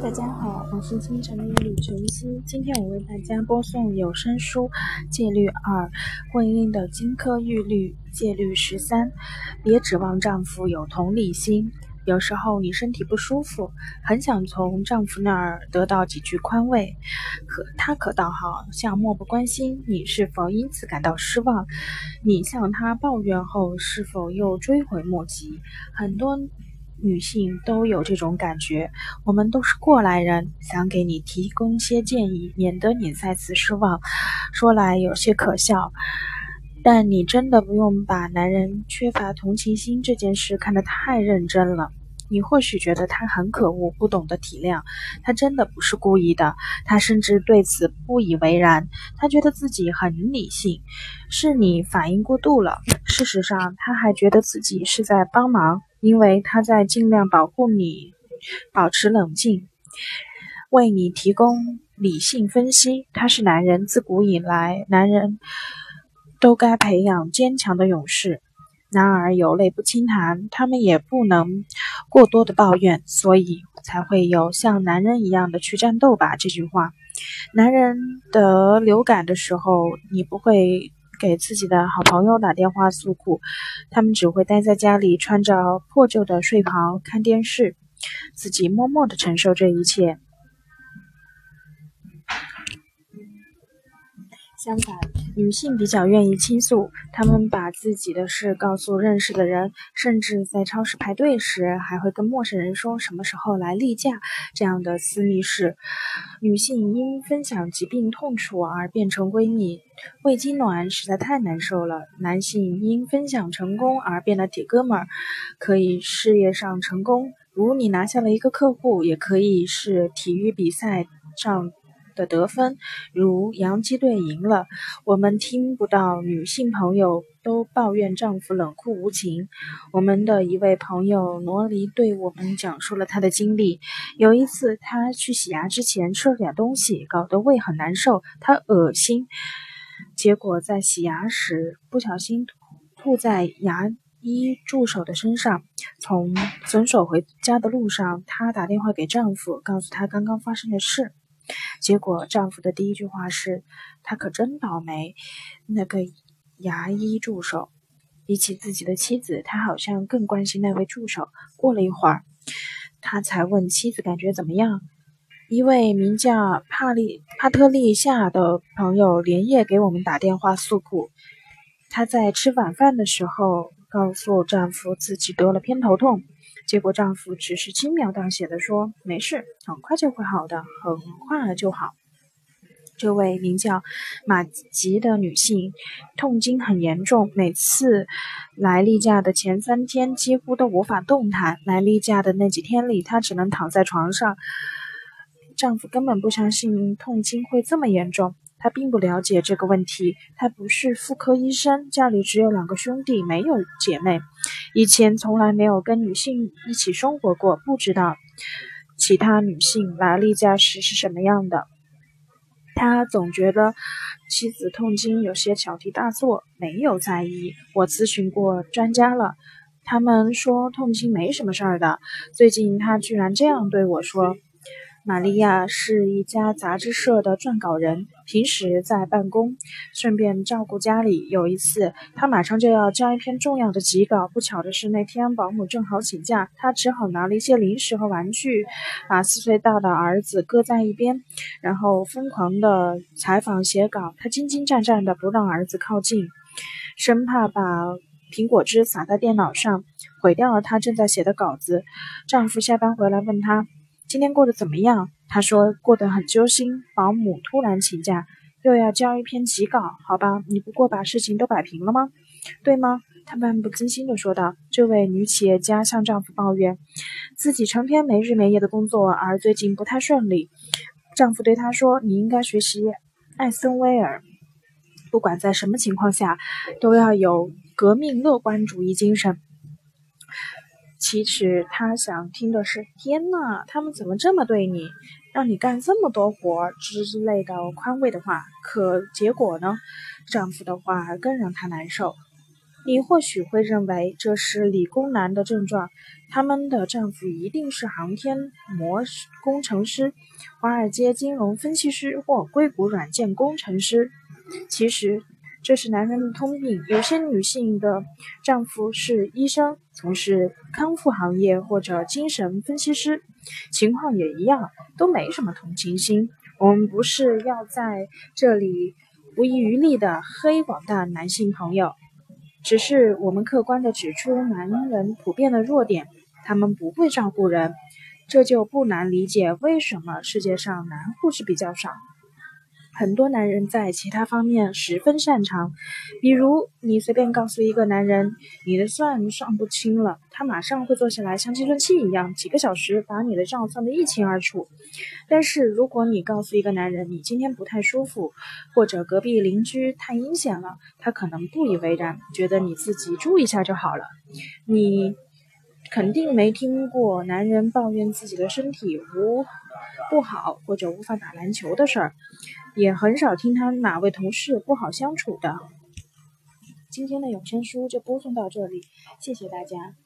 大家好，我是清晨的一缕晨曦。今天我为大家播送有声书《戒律二：婚姻的金科玉律》戒律十三：别指望丈夫有同理心。有时候你身体不舒服，很想从丈夫那儿得到几句宽慰，可他可倒好像漠不关心。你是否因此感到失望？你向他抱怨后，是否又追悔莫及？很多。女性都有这种感觉，我们都是过来人，想给你提供些建议，免得你再次失望。说来有些可笑，但你真的不用把男人缺乏同情心这件事看得太认真了。你或许觉得他很可恶，不懂得体谅，他真的不是故意的，他甚至对此不以为然。他觉得自己很理性，是你反应过度了。事实上，他还觉得自己是在帮忙。因为他在尽量保护你，保持冷静，为你提供理性分析。他是男人，自古以来，男人都该培养坚强的勇士。男儿有泪不轻弹，他们也不能过多的抱怨，所以才会有像男人一样的去战斗吧。这句话，男人得流感的时候，你不会。给自己的好朋友打电话诉苦，他们只会待在家里，穿着破旧的睡袍看电视，自己默默的承受这一切。相反，女性比较愿意倾诉，她们把自己的事告诉认识的人，甚至在超市排队时还会跟陌生人说什么时候来例假这样的私密事。女性因分享疾病痛楚而变成闺蜜，胃痉挛实在太难受了。男性因分享成功而变得铁哥们儿，可以事业上成功，如你拿下了一个客户，也可以是体育比赛上。的得分，如洋基队赢了，我们听不到女性朋友都抱怨丈夫冷酷无情。我们的一位朋友罗黎对我们讲述了他的经历。有一次，他去洗牙之前吃了点东西，搞得胃很难受，他恶心，结果在洗牙时不小心吐在牙医助手的身上。从诊所回家的路上，她打电话给丈夫，告诉他刚刚发生的事。结果，丈夫的第一句话是：“他可真倒霉。”那个牙医助手比起自己的妻子，他好像更关心那位助手。过了一会儿，他才问妻子感觉怎么样。一位名叫帕利帕特利夏的朋友连夜给我们打电话诉苦。她在吃晚饭的时候告诉丈夫自己得了偏头痛。结果丈夫只是轻描淡写的说：“没事，很快就会好的，很快就好。”这位名叫马吉的女性痛经很严重，每次来例假的前三天几乎都无法动弹。来例假的那几天里，她只能躺在床上。丈夫根本不相信痛经会这么严重。他并不了解这个问题，他不是妇科医生，家里只有两个兄弟，没有姐妹，以前从来没有跟女性一起生活过，不知道其他女性来例假时是什么样的。他总觉得妻子痛经有些小题大做，没有在意。我咨询过专家了，他们说痛经没什么事儿的。最近他居然这样对我说。玛利亚是一家杂志社的撰稿人，平时在办公，顺便照顾家里。有一次，她马上就要交一篇重要的急稿，不巧的是那天保姆正好请假，她只好拿了一些零食和玩具，把四岁大的儿子搁在一边，然后疯狂的采访写稿。她兢兢战战的不让儿子靠近，生怕把苹果汁洒在电脑上，毁掉了她正在写的稿子。丈夫下班回来问她。今天过得怎么样？他说过得很揪心。保姆突然请假，又要交一篇急稿，好吧，你不过把事情都摆平了吗？对吗？她漫不经心地说道。这位女企业家向丈夫抱怨，自己成天没日没夜的工作，而最近不太顺利。丈夫对她说：“你应该学习艾森威尔，不管在什么情况下，都要有革命乐观主义精神。”其实他想听的是：“天呐，他们怎么这么对你，让你干这么多活之类的宽慰的话。”可结果呢？丈夫的话更让她难受。你或许会认为这是理工男的症状，他们的丈夫一定是航天模工程师、华尔街金融分析师或硅谷软件工程师。其实，这是男人的通病。有些女性的丈夫是医生，从事康复行业或者精神分析师，情况也一样，都没什么同情心。我们不是要在这里不遗余力的黑广大男性朋友。只是我们客观的指出男人普遍的弱点，他们不会照顾人，这就不难理解为什么世界上男护士比较少。很多男人在其他方面十分擅长，比如你随便告诉一个男人你的算算不清了，他马上会坐下来像计算器一样，几个小时把你的账算得一清二楚。但是如果你告诉一个男人你今天不太舒服，或者隔壁邻居太阴险了，他可能不以为然，觉得你自己注意一下就好了。你肯定没听过男人抱怨自己的身体无不好或者无法打篮球的事儿。也很少听他哪位同事不好相处的。今天的有声书就播送到这里，谢谢大家。